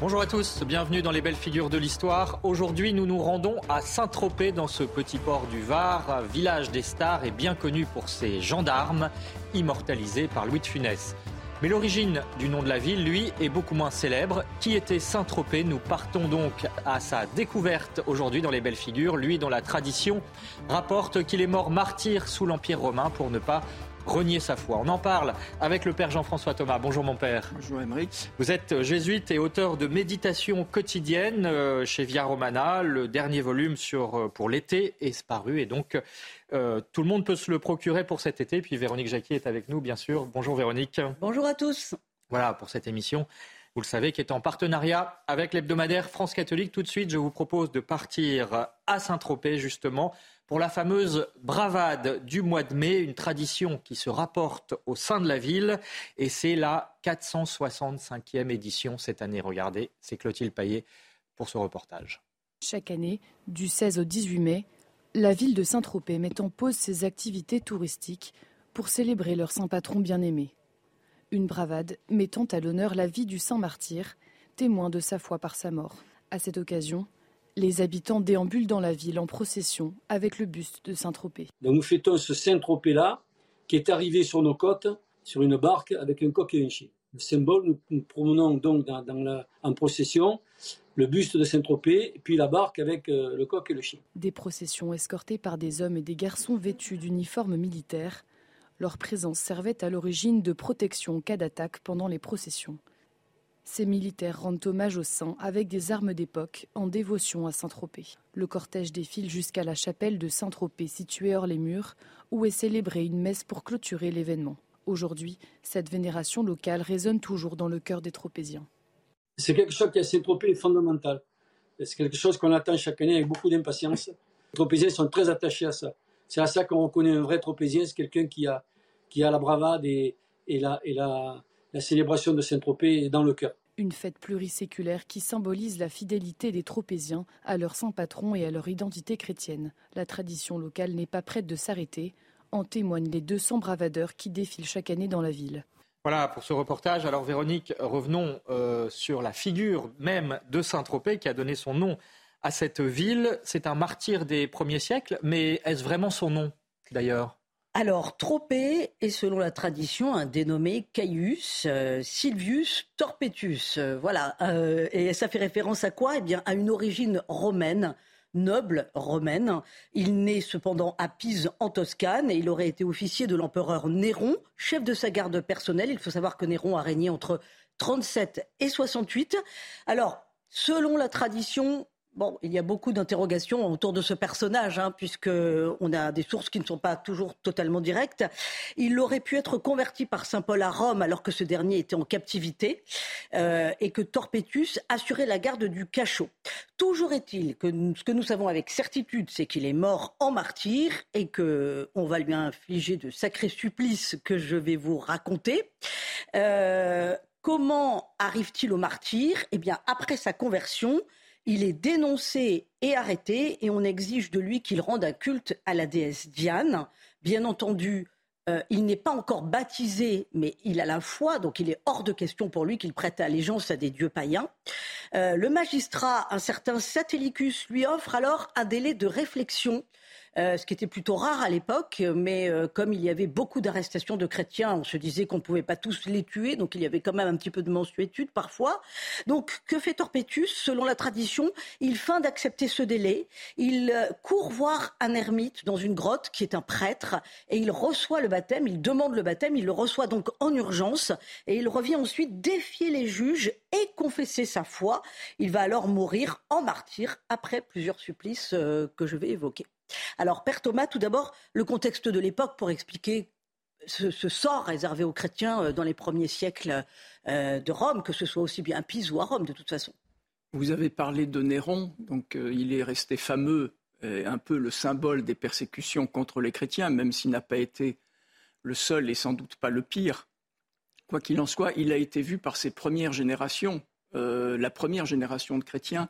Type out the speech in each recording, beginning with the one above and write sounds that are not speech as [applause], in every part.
Bonjour à tous, bienvenue dans les belles figures de l'histoire. Aujourd'hui, nous nous rendons à Saint-Tropez dans ce petit port du Var, village des stars et bien connu pour ses gendarmes, immortalisés par Louis de Funès. Mais l'origine du nom de la ville, lui, est beaucoup moins célèbre. Qui était Saint-Tropez? Nous partons donc à sa découverte aujourd'hui dans les belles figures, lui dont la tradition rapporte qu'il est mort martyr sous l'Empire romain pour ne pas renier sa foi. On en parle avec le père Jean-François Thomas. Bonjour mon père. Bonjour Émeric. Vous êtes jésuite et auteur de Méditation quotidienne euh, chez Via Romana. Le dernier volume sur, euh, pour l'été est paru et donc euh, tout le monde peut se le procurer pour cet été. Puis Véronique Jacquier est avec nous, bien sûr. Bonjour Véronique. Bonjour à tous. Voilà pour cette émission. Vous le savez, qui est en partenariat avec l'hebdomadaire France Catholique. Tout de suite, je vous propose de partir à Saint-Tropez, justement, pour la fameuse bravade du mois de mai, une tradition qui se rapporte au sein de la ville. Et c'est la 465e édition cette année. Regardez, c'est Clotilde Paillet pour ce reportage. Chaque année, du 16 au 18 mai, la ville de Saint-Tropez met en pause ses activités touristiques pour célébrer leur saint patron bien-aimé. Une bravade mettant à l'honneur la vie du saint martyr, témoin de sa foi par sa mort. À cette occasion, les habitants déambulent dans la ville en procession avec le buste de Saint-Tropez. nous fêtons ce Saint-Tropez-là qui est arrivé sur nos côtes sur une barque avec un coq et un chien. Le symbole, nous, promenons donc dans, en procession le buste de Saint-Tropez, puis la barque avec euh, le coq et le chien. Des processions escortées par des hommes et des garçons vêtus d'uniformes militaires. Leur présence servait à l'origine de protection en cas d'attaque pendant les processions. Ces militaires rendent hommage aux saints avec des armes d'époque en dévotion à Saint-Tropez. Le cortège défile jusqu'à la chapelle de Saint-Tropez située hors les murs où est célébrée une messe pour clôturer l'événement. Aujourd'hui, cette vénération locale résonne toujours dans le cœur des Tropéziens. C'est quelque chose qui à Saint-Tropez est fondamental. C'est quelque chose qu'on attend chaque année avec beaucoup d'impatience. Les Tropéziens sont très attachés à ça. C'est à ça qu'on reconnaît un vrai Tropézien, c'est quelqu'un qui a, qui a la bravade et, et, la, et la, la célébration de Saint-Tropez dans le cœur. Une fête pluriséculaire qui symbolise la fidélité des Tropéziens à leur saint patron et à leur identité chrétienne. La tradition locale n'est pas prête de s'arrêter. En témoignent les 200 bravadeurs qui défilent chaque année dans la ville. Voilà pour ce reportage. Alors Véronique, revenons euh, sur la figure même de Saint-Tropez qui a donné son nom à cette ville. C'est un martyr des premiers siècles, mais est-ce vraiment son nom d'ailleurs? Alors, Tropée est selon la tradition un dénommé Caius euh, Silvius Torpetus. Voilà. Euh, et ça fait référence à quoi? Eh bien, à une origine romaine noble romaine. Il naît cependant à Pise en Toscane et il aurait été officier de l'empereur Néron, chef de sa garde personnelle. Il faut savoir que Néron a régné entre 37 et 68. Alors, selon la tradition, Bon, il y a beaucoup d'interrogations autour de ce personnage, hein, puisque on a des sources qui ne sont pas toujours totalement directes. Il aurait pu être converti par saint Paul à Rome alors que ce dernier était en captivité euh, et que Torpetus assurait la garde du cachot. Toujours est-il que ce que nous savons avec certitude, c'est qu'il est mort en martyr et que on va lui infliger de sacrés supplices que je vais vous raconter. Euh, comment arrive-t-il au martyr? Eh bien, après sa conversion, il est dénoncé et arrêté et on exige de lui qu'il rende un culte à la déesse Diane. Bien entendu, euh, il n'est pas encore baptisé, mais il a la foi, donc il est hors de question pour lui qu'il prête allégeance à des dieux païens. Euh, le magistrat, un certain Satellicus, lui offre alors un délai de réflexion euh, ce qui était plutôt rare à l'époque, mais euh, comme il y avait beaucoup d'arrestations de chrétiens, on se disait qu'on ne pouvait pas tous les tuer, donc il y avait quand même un petit peu de mensuétude parfois. Donc que fait Torpetus Selon la tradition, il feint d'accepter ce délai, il euh, court voir un ermite dans une grotte qui est un prêtre, et il reçoit le baptême, il demande le baptême, il le reçoit donc en urgence, et il revient ensuite défier les juges et confesser sa foi. Il va alors mourir en martyr après plusieurs supplices que je vais évoquer. Alors, Père Thomas, tout d'abord, le contexte de l'époque pour expliquer ce, sort réservé aux chrétiens euh, dans les premiers siècles euh, de Rome, que ce soit aussi bien à Pise ou à Rome, de toute façon. Vous avez parlé de Néron, donc euh, il est resté fameux, un peu le symbole des persécutions contre les chrétiens, même s'il n'a pas été le seul et sans doute pas le pire. Quoi qu'il en soit, il a été vu par ses premières générations, la première génération de chrétiens,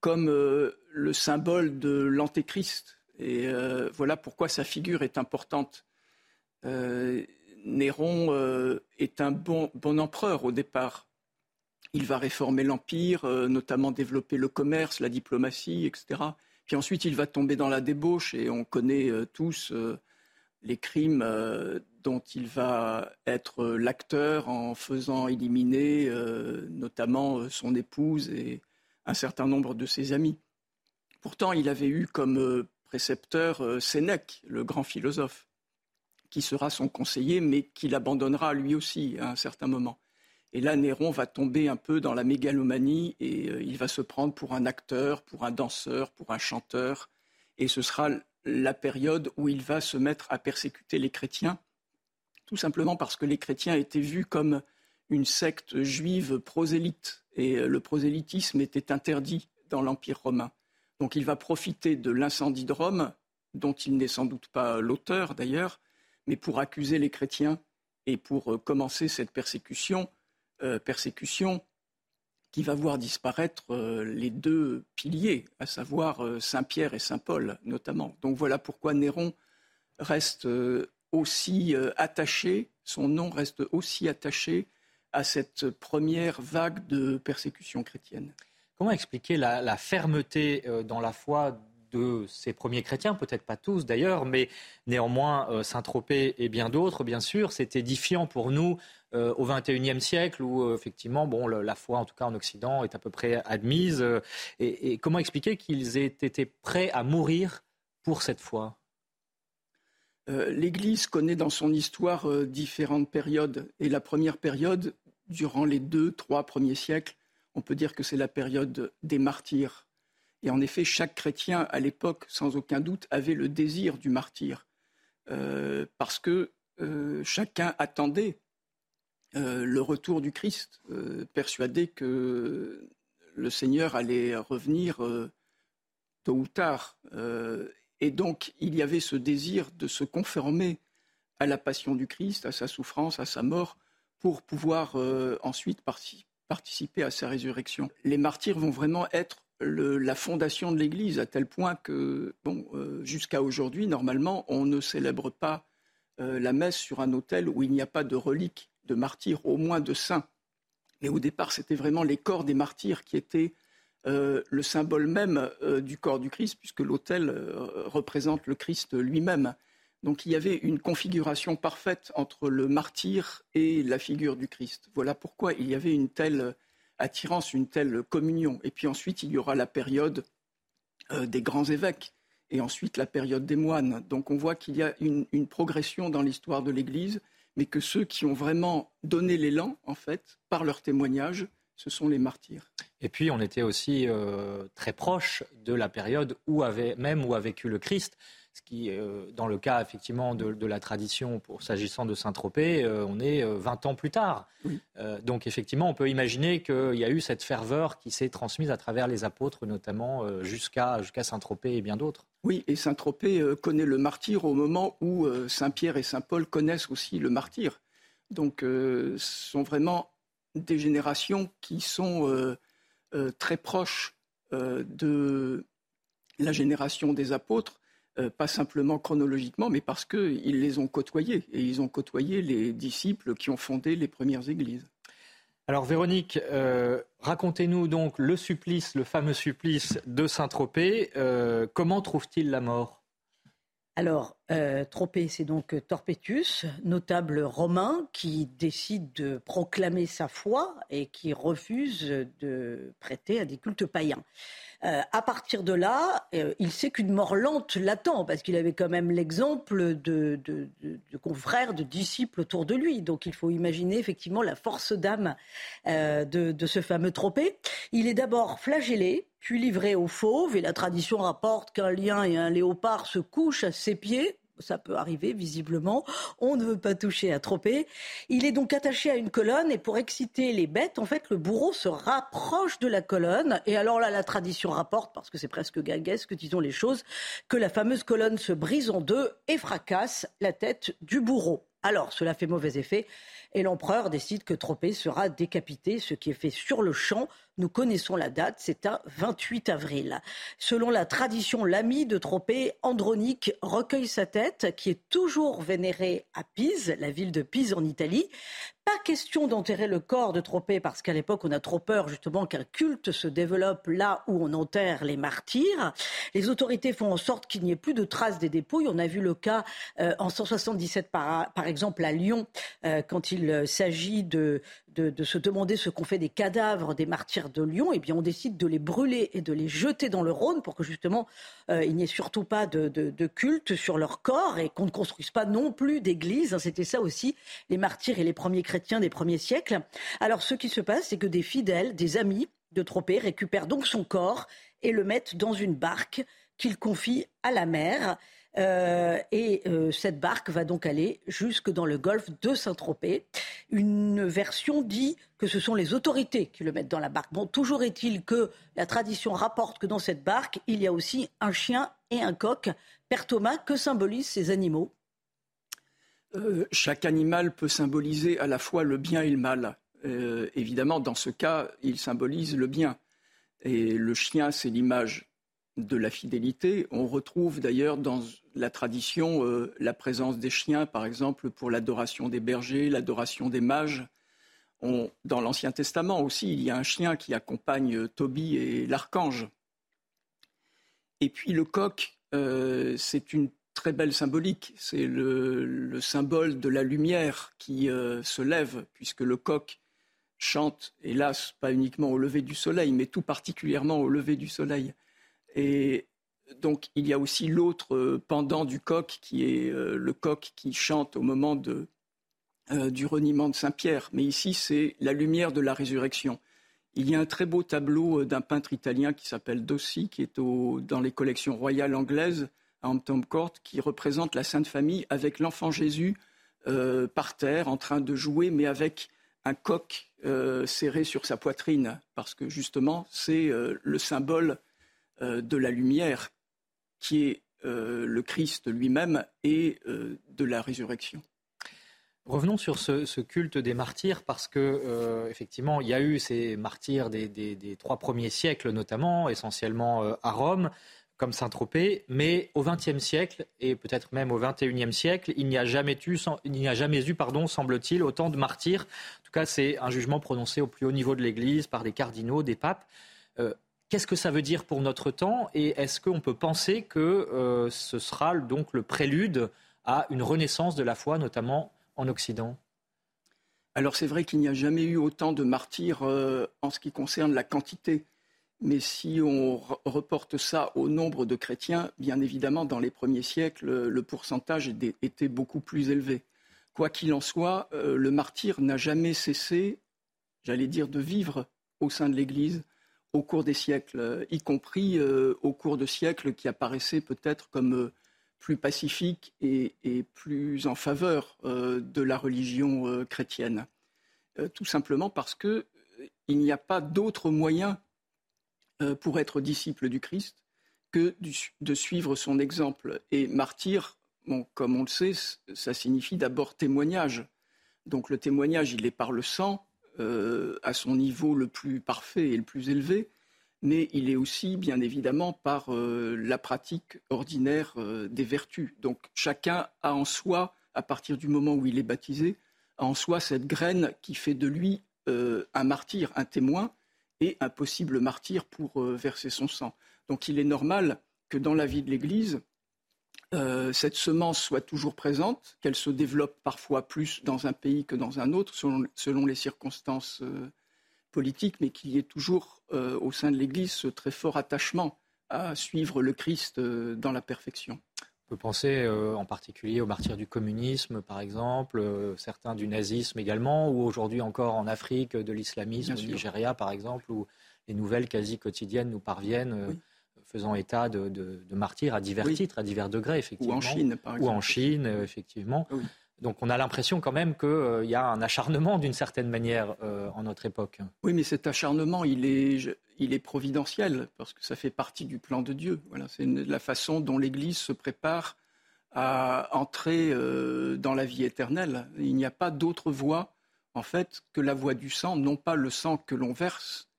comme le symbole de l'antéchrist, et euh, voilà pourquoi sa figure est importante. Euh, Néron euh, est un bon, empereur au départ. Il va réformer l'Empire, notamment développer le commerce, la diplomatie, etc. Puis ensuite, il va tomber dans la débauche et on connaît tous les crimes dont il va être l'acteur en faisant éliminer notamment son épouse et un certain nombre de ses amis. Pourtant, il avait eu comme précepteur Sénèque, le grand philosophe, qui sera son conseiller, mais qui l'abandonnera lui aussi à un certain moment. Et là, Néron va tomber un peu dans la mégalomanie et il va se prendre pour un acteur, pour un danseur, pour un chanteur. Et ce sera la période où il va se mettre à persécuter les chrétiens, tout simplement parce que les chrétiens étaient vus comme une secte juive prosélyte, et le prosélytisme était interdit dans l'Empire romain. Donc il va profiter de l'incendie de Rome, dont il n'est sans doute pas l'auteur d'ailleurs, mais pour accuser les chrétiens et pour euh, commencer cette persécution, euh, persécution qui va voir disparaître euh, les deux piliers, à savoir Saint Pierre et Saint Paul notamment. Donc voilà pourquoi Néron reste aussi attaché, son nom reste aussi attaché à cette première vague de persécution chrétienne. Comment expliquer la, fermeté dans la foi de ces premiers chrétiens, peut-être pas tous d'ailleurs, mais néanmoins Saint-Tropez et bien d'autres, bien sûr, c'est édifiant pour nous euh, au XXIe siècle où euh, effectivement, bon, la foi, en tout cas en Occident, est à peu près admise. Euh, et, comment expliquer qu'ils aient été prêts à mourir pour cette foi? L'Église connaît dans son histoire différentes périodes. Et la première période, durant les deux, trois premiers siècles, on peut dire que c'est la période des martyrs. Et en effet, chaque chrétien à l'époque, sans aucun doute, avait le désir du martyr. parce que chacun attendait euh, le retour du Christ, euh, persuadé que le Seigneur allait revenir euh, tôt ou tard. et donc, il y avait ce désir de se conformer à la passion du Christ, à sa souffrance, à sa mort, pour pouvoir ensuite participer à sa résurrection. Les martyrs vont vraiment être la fondation de l'Église, à tel point que, bon, jusqu'à aujourd'hui, normalement, on ne célèbre pas la messe sur un autel où il n'y a pas de reliques de martyrs, au moins de saints. Mais au départ, c'était vraiment les corps des martyrs qui étaient euh, le symbole même euh, du corps du Christ, puisque l'autel euh, représente le Christ lui-même. Donc il y avait une configuration parfaite entre le martyr et la figure du Christ. Voilà pourquoi il y avait une telle attirance, une telle communion. Et puis ensuite, il y aura la période des grands évêques et ensuite la période des moines. Donc on voit qu'il y a une progression dans l'histoire de l'Église mais que ceux qui ont vraiment donné l'élan, en fait, par leur témoignage, ce sont les martyrs. Et puis, on était aussi euh, très proche de la période où avait, même où a vécu le Christ ce qui, euh, dans le cas effectivement de, la tradition, pour s'agissant de Saint-Tropez, euh, on est 20 ans plus tard. donc effectivement, on peut imaginer qu'il y a eu cette ferveur qui s'est transmise à travers les apôtres, notamment jusqu'à jusqu'à Saint-Tropez et bien d'autres. Oui, et Saint-Tropez euh, connaît le martyr au moment où euh, Saint-Pierre et Saint-Paul connaissent aussi le martyr. Donc, euh, ce sont vraiment des générations qui sont très proches de la génération des apôtres, pas simplement chronologiquement, mais parce qu'ils les ont côtoyés, et ils ont côtoyé les disciples qui ont fondé les premières églises. Alors Véronique, euh, racontez-nous donc le supplice, le fameux supplice de Saint-Tropez. Euh, comment trouve-t-il la mort? Alors, euh, c'est donc Torpetus, notable romain qui décide de proclamer sa foi et qui refuse de prêter à des cultes païens. Euh, à partir de là, euh, il sait qu'une mort lente l'attend, parce qu'il avait quand même l'exemple de, confrères, de disciples autour de lui. Donc il faut imaginer effectivement la force d'âme euh, de, ce fameux tropé. Il est d'abord flagellé, puis livré aux fauves, et la tradition rapporte qu'un lien et un léopard se couchent à ses pieds ça peut arriver visiblement. On ne veut pas toucher à Tropé. Il est donc attaché à une colonne et pour exciter les bêtes, en fait, le bourreau se rapproche de la colonne. Et alors là, la tradition rapporte, parce que c'est presque gaguesque, disons les choses, que la fameuse colonne se brise en deux et fracasse la tête du bourreau. Alors, cela fait mauvais effet et l'empereur décide que Tropé sera décapité, ce qui est fait sur le champ nous connaissons la date, c'est un 28 avril. Selon la tradition, l'ami de Tropée, Andronique, recueille sa tête, qui est toujours vénérée à Pise, la ville de Pise en Italie. Pas question d'enterrer le corps de Tropée parce qu'à l'époque, on a trop peur justement qu'un culte se développe là où on enterre les martyrs. Les autorités font en sorte qu'il n'y ait plus de traces des dépouilles. On a vu le cas euh, en 177 par, par, exemple à Lyon euh, quand il s'agit de, de, se demander ce qu'ont fait des cadavres des martyrs de Lyon, eh bien on décide de les brûler et de les jeter dans le Rhône pour que justement euh, il n'y ait surtout pas de, de, culte sur leur corps et qu'on ne construise pas non plus d'église. C'était ça aussi les martyrs et les premiers chrétiens des premiers siècles. Alors ce qui se passe, c'est que des fidèles, des amis de Tropée récupèrent donc son corps et le mettent dans une barque qu'ils confient à la mer. Euh, et euh, cette barque va donc aller jusque dans le golfe de Saint-Tropez. Une version dit que ce sont les autorités qui le mettent dans la barque. Bon, toujours est-il que la tradition rapporte que dans cette barque, il y a aussi un chien et un coq. Père Thomas, que symbolisent ces animaux? Euh, Chaque animal peut symboliser à la fois le bien et le mal. évidemment, dans ce cas, il symbolise le bien. Et le chien, c'est l'image de la fidélité. On retrouve d'ailleurs dans la tradition euh, la présence des chiens, par exemple, pour l'adoration des bergers, l'adoration des mages. dans l'Ancien Testament aussi, il y a un chien qui accompagne euh, Tobie et l'archange. Et puis le coq, euh, c'est une très belle symbolique. C'est le, symbole de la lumière qui se lève, puisque le coq chante, hélas, pas uniquement au lever du soleil, mais tout particulièrement au lever du soleil. Et donc il y a aussi l'autre euh, pendant du coq qui est euh, le coq qui chante au moment euh, du reniement de Saint-Pierre. Mais ici, c'est la lumière de la résurrection. Il y a un très beau tableau d'un peintre italien qui s'appelle Dossi, qui est dans les collections royales anglaises à Hampton Court, qui représente la Sainte Famille avec l'enfant Jésus par terre en train de jouer, mais avec un coq serré sur sa poitrine, parce que justement, c'est le symbole de la lumière qui est euh, le Christ lui-même et euh, de la résurrection. Revenons sur ce, culte des martyrs parce que effectivement il y a eu ces martyrs des, trois premiers siècles notamment, essentiellement à Rome, comme Saint-Tropez, mais au XXe siècle et peut-être même au XXIe siècle, il n'y a jamais eu, il n'y a jamais eu, pardon, semble-t-il, autant de martyrs. En tout cas, c'est un jugement prononcé au plus haut niveau de l'Église par des cardinaux, des papes. Qu'est-ce que ça veut dire pour notre temps et est-ce qu'on peut penser que euh, ce sera donc le prélude à une renaissance de la foi, notamment en Occident? Alors c'est vrai qu'il n'y a jamais eu autant de martyrs euh, en ce qui concerne la quantité. Mais si on reporte ça au nombre de chrétiens, bien évidemment, dans les premiers siècles, le pourcentage était beaucoup plus élevé. Quoi qu'il en soit, euh, le martyr n'a jamais cessé, j'allais dire, de vivre au sein de l'Église au cours des siècles, y compris euh, au cours de siècles qui apparaissaient peut-être comme euh, plus pacifiques et, plus en faveur euh, de la religion chrétienne. tout simplement parce qu'il n'y a pas d'autre moyen pour être disciple du Christ que de suivre son exemple. Et martyr, comme on le sait, ça signifie d'abord témoignage. Donc le témoignage, il est par le sang, euh, à son niveau le plus parfait et le plus élevé, mais il est aussi, bien évidemment, par euh, la pratique ordinaire euh, des vertus. Donc chacun a en soi, à partir du moment où il est baptisé, a en soi cette graine qui fait de lui un martyr, un témoin, et un possible martyr pour verser son sang. Donc il est normal que dans la vie de l'Église, euh, cette semence soit toujours présente, qu'elle se développe parfois plus dans un pays que dans un autre, selon, les circonstances euh, politiques, mais qu'il y ait toujours euh, au sein de l'Église ce très fort attachement à suivre le Christ dans la perfection. On peut penser en particulier aux martyrs du communisme, par exemple, certains du nazisme également, ou aujourd'hui encore en Afrique, de l'islamisme, au Nigeria, par exemple, où les nouvelles quasi quotidiennes nous parviennent faisant état de, martyrs à divers titres, à divers degrés, effectivement. Ou en Chine, par exemple. Ou en Chine, euh, effectivement. Donc on a l'impression quand même qu'il euh, y a un acharnement d'une certaine manière euh, en notre époque. Oui, mais cet acharnement, il est, il est providentiel, parce que ça fait partie du plan de Dieu. Voilà, c'est la façon dont l'Église se prépare à entrer dans la vie éternelle. Il n'y a pas d'autre voie, en fait, que la voie du sang, non pas le sang que l'on verse,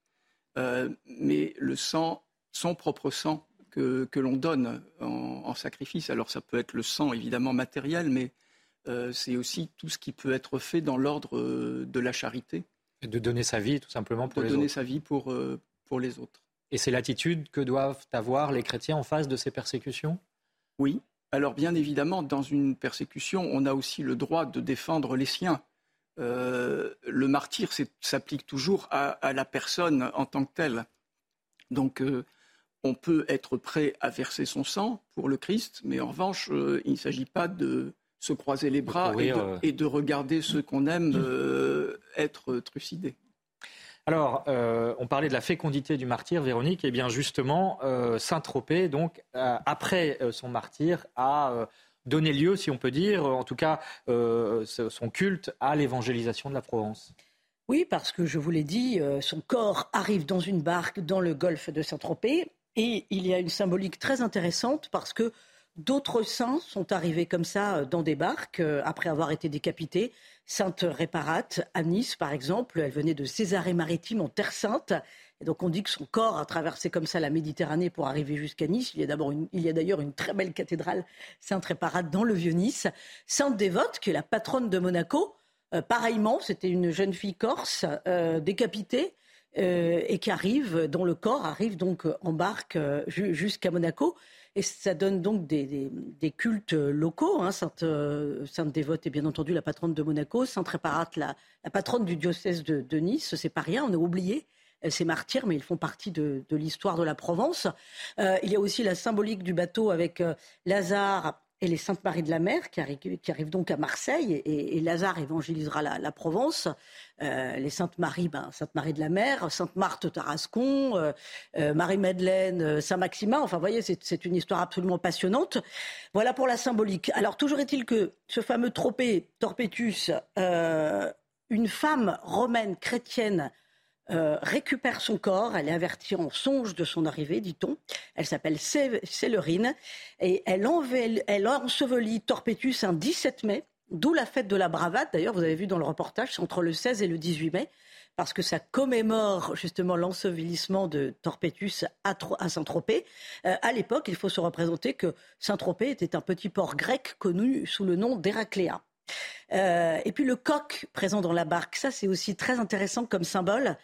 mais le sang, son propre sang que, l'on donne en, sacrifice. Alors ça peut être le sang évidemment matériel, mais c'est aussi tout ce qui peut être fait dans l'ordre de la charité. Et de donner sa vie tout simplement pour de les donner sa vie pour, pour les autres. Et c'est l'attitude que doivent avoir les chrétiens en face de ces persécutions? Oui. Alors bien évidemment, dans une persécution, on a aussi le droit de défendre les siens. Euh, le martyr s'applique toujours à, la personne en tant que telle. Donc euh, on peut être prêt à verser son sang pour le Christ, mais en revanche, euh, il ne s'agit pas de se croiser les bras et, de, regarder ceux qu'on aime être trucidés. Alors, euh, on parlait de la fécondité du martyr, Véronique. Et eh bien, justement, euh, Saint-Tropez, donc, euh, après son martyr, a donné lieu, si on peut dire, en tout cas, son culte à l'évangélisation de la Provence. Oui, parce que je vous l'ai dit, son corps arrive dans une barque dans le golfe de Saint-Tropez. Et il y a une symbolique très intéressante parce que D'autres saints sont arrivés comme ça dans des barques après avoir été décapités. Sainte Réparate, à Nice par exemple, elle venait de Césarée-Maritime en Terre Sainte. Et donc on dit que son corps a traversé comme ça la Méditerranée pour arriver jusqu'à Nice. Il y a d'abord il y a d'ailleurs une très belle cathédrale Sainte Réparate dans le vieux Nice. Sainte Dévote, qui est la patronne de Monaco, euh, pareillement, c'était une jeune fille corse euh, décapitée. Euh, et qui arrive, dont le corps arrive donc en barque jusqu'à Monaco. Et ça donne donc des, cultes locaux. Hein. Euh, Sainte, Dévote est bien entendu la patronne de Monaco. Sainte Réparate, la, patronne du diocèse de, de Nice. C'est pas rien, on a oublié ces martyrs, mais ils font partie de, l'histoire de la Provence. Euh, il y a aussi la symbolique du bateau avec euh, Lazare et les Saintes Marie de la Mer qui arrivent, donc à Marseille et, Lazare évangélisera la, Provence. Euh, les Saintes Marie, ben, Sainte Marie de la Mer, Sainte Marthe Tarascon, euh, euh, Marie-Madeleine, Saint-Maximin. Enfin, vous voyez, c'est une histoire absolument passionnante. Voilà pour la symbolique. Alors, toujours est-il que ce fameux tropé Torpetus, une femme romaine chrétienne euh, récupère son corps. Elle est avertie en songe de son arrivée, dit-on. Elle s'appelle Célérine et elle, elle ensevelit Torpetus un 17 mai, d'où la fête de la bravade. D'ailleurs, vous avez vu dans le reportage, c'est entre le 16 et le 18 mai, parce que ça commémore justement l'ensevelissement de Torpetus à, Saint-Tropez. Euh, à l'époque, il faut se représenter que Saint-Tropez était un petit port grec connu sous le nom d'Héracléa. Euh, et puis le coq présent dans la barque, ça c'est aussi très intéressant comme symbole.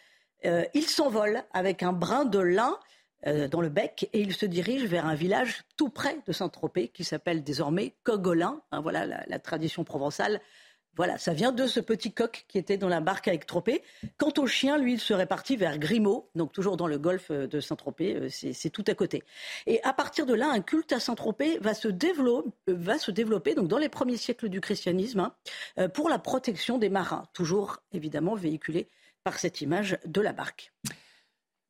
Euh, il s'envole avec un brin de lin euh, dans le bec et il se dirige vers un village tout près de Saint-Tropez qui s'appelle désormais Cogolin. Hein, voilà la, tradition provençale. Voilà, ça vient de ce petit coq qui était dans la barque avec Tropez. Quant au chien, lui, il serait parti vers Grimaud, donc toujours dans le golfe de Saint-Tropez, euh, c'est tout à côté. Et à partir de là, un culte à Saint-Tropez va se développer, va se développer donc dans les premiers siècles du christianisme hein, pour la protection des marins, toujours évidemment véhiculé par cette image de la barque.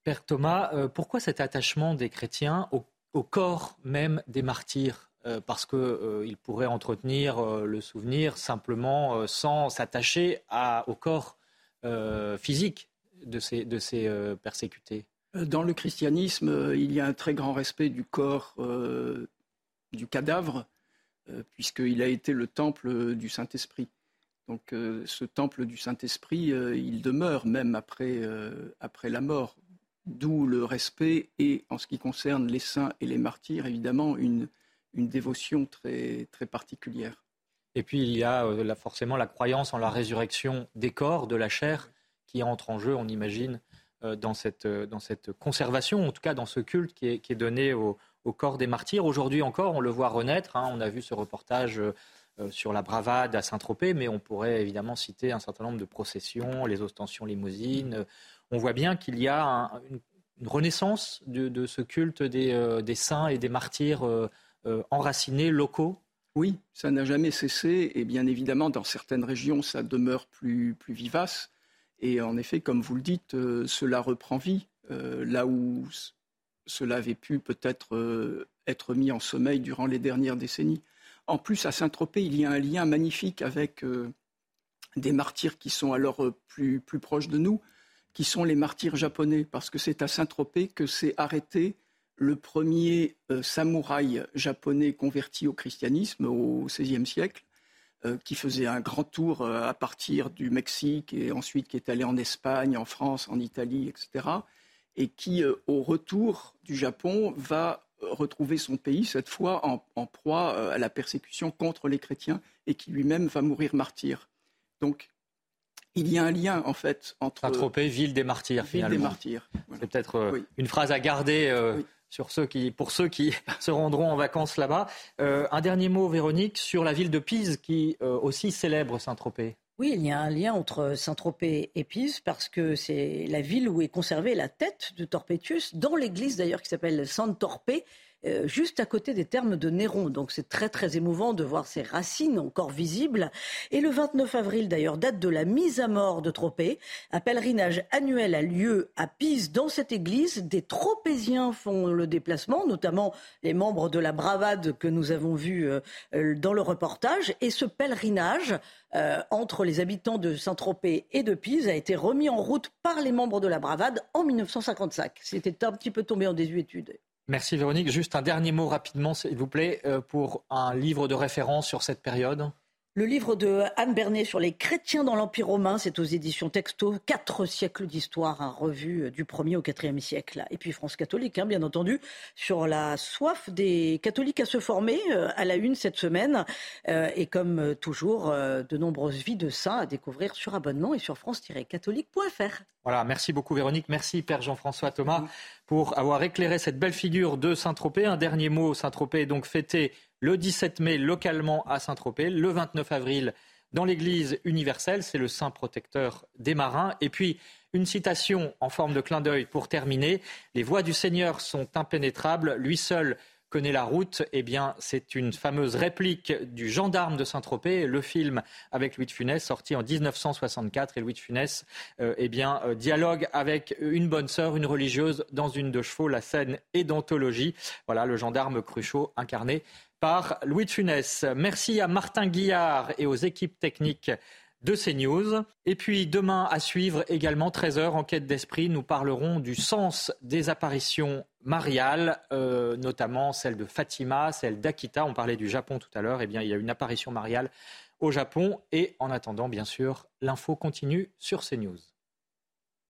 Père Thomas, euh, pourquoi cet attachement des chrétiens au, corps même des martyrs euh, Parce qu'ils euh, pourraient entretenir le souvenir simplement sans s'attacher au corps physique de ces, de ces persécutés? Dans le christianisme, il y a un très grand respect du corps du cadavre, puisqu'il a été le temple du Saint-Esprit. Donc euh, ce temple du Saint-Esprit, euh, il demeure même après, euh, après la mort. D'où le respect et, en ce qui concerne les saints et les martyrs, évidemment, une, une dévotion très, très particulière. Et puis il y a forcément la croyance en la résurrection des corps, de la chair, qui entre en jeu, on imagine, dans, cette, dans cette conservation, en tout cas dans ce culte qui est, donné au, corps des martyrs. Aujourd'hui encore, on le voit renaître. Hein. on a vu ce reportage sur la bravade à Saint-Tropez, mais on pourrait évidemment citer un certain nombre de processions, les ostensions limousines. Euh, on voit bien qu'il y a une, renaissance de, ce culte des, euh, saints et des martyrs enracinés, locaux. Oui, ça n'a jamais cessé et bien évidemment dans certaines régions ça demeure plus vivace et en effet comme vous le dites cela reprend vie là où cela avait pu peut-être être mis en sommeil durant les dernières décennies. En plus, à Saint-Tropez, il y a un lien magnifique avec euh, des martyrs qui sont alors euh, plus, proches de nous, qui sont les martyrs japonais, parce que c'est à Saint-Tropez que s'est arrêté le premier euh, samouraï japonais converti au christianisme au XVIe siècle, qui faisait un grand tour à partir du Mexique et ensuite qui est allé en Espagne, en France, en Italie, etc. et qui, au retour du Japon, va retrouver son pays, cette fois en, proie à la persécution contre les chrétiens, et qui lui-même va mourir martyr. Donc, il y a un lien, en fait, entre... Saint-Tropez, ville des martyrs, ville des martyrs. C'est peut-être une phrase à garder sur ceux qui, pour ceux qui [laughs] se rendront en vacances là-bas. Euh, un dernier mot, Véronique, sur la ville de Pise qui euh, aussi célèbre Saint-Tropez. Oui, il y a un lien entre Saint-Tropez et Pise parce que c'est la ville où est conservée la tête de Torpetius, dans l'église d'ailleurs qui s'appelle Saint-Torpé, euh, juste à côté des termes de Néron. Donc c'est très très émouvant de voir ces racines encore visibles. Et le 29 avril d'ailleurs, date de la mise à mort de Tropée. Un pèlerinage annuel a lieu à Pise dans cette église. Des Tropéziens font le déplacement, notamment les membres de la bravade que nous avons vu euh, euh, dans le reportage. Et ce pèlerinage entre les habitants de Saint-Tropez et de Pise a été remis en route par les membres de la bravade en 1955. C'était un petit peu tombé en désuétude. Merci Véronique. Juste un dernier mot rapidement, s'il vous plaît, euh, pour un livre de référence sur cette période. Le livre de Anne Bernet sur les chrétiens dans l'Empire romain, c'est aux éditions Texto, quatre siècles d'histoire, un revue euh, du 1er au 4e siècle. Et puis France catholique, hein, bien entendu, sur la soif des catholiques à se former, euh, à la une cette semaine. et comme toujours, de nombreuses vies de saints à découvrir sur abonnement et sur france-catholique.fr. Voilà, merci beaucoup Véronique, merci Père Jean-François Thomas pour avoir éclairé cette belle figure de Saint-Tropez. Un dernier mot, Saint-Tropez est donc fêté le 17 mai localement à Saint-Tropez, le 29 avril dans l'Église universelle, c'est le saint protecteur des marins. Et puis, une citation en forme de clin d'œil pour terminer. Les voies du Seigneur sont impénétrables, lui seul connaît la route, eh bien, c'est une fameuse réplique du gendarme de Saint-Tropez, le film avec Louis de Funès, sorti en 1964. Et Louis de Funès, euh, eh bien, euh, dialogue avec une bonne sœur, une religieuse, dans une de chevaux. La scène est d'anthologie. Voilà, le gendarme Cruchot, incarné par Louis de Funès. Merci à Martin Guillard et aux équipes techniques de CNews. Et puis demain à suivre également 13h, enquête d'esprit, nous parlerons du sens des apparitions mariales, euh, notamment celle de Fatima, celle d'Akita. On parlait du Japon tout à l'heure. Eh bien, il y a une apparition mariale au Japon. Et en attendant, bien sûr, l'info continue sur CNews.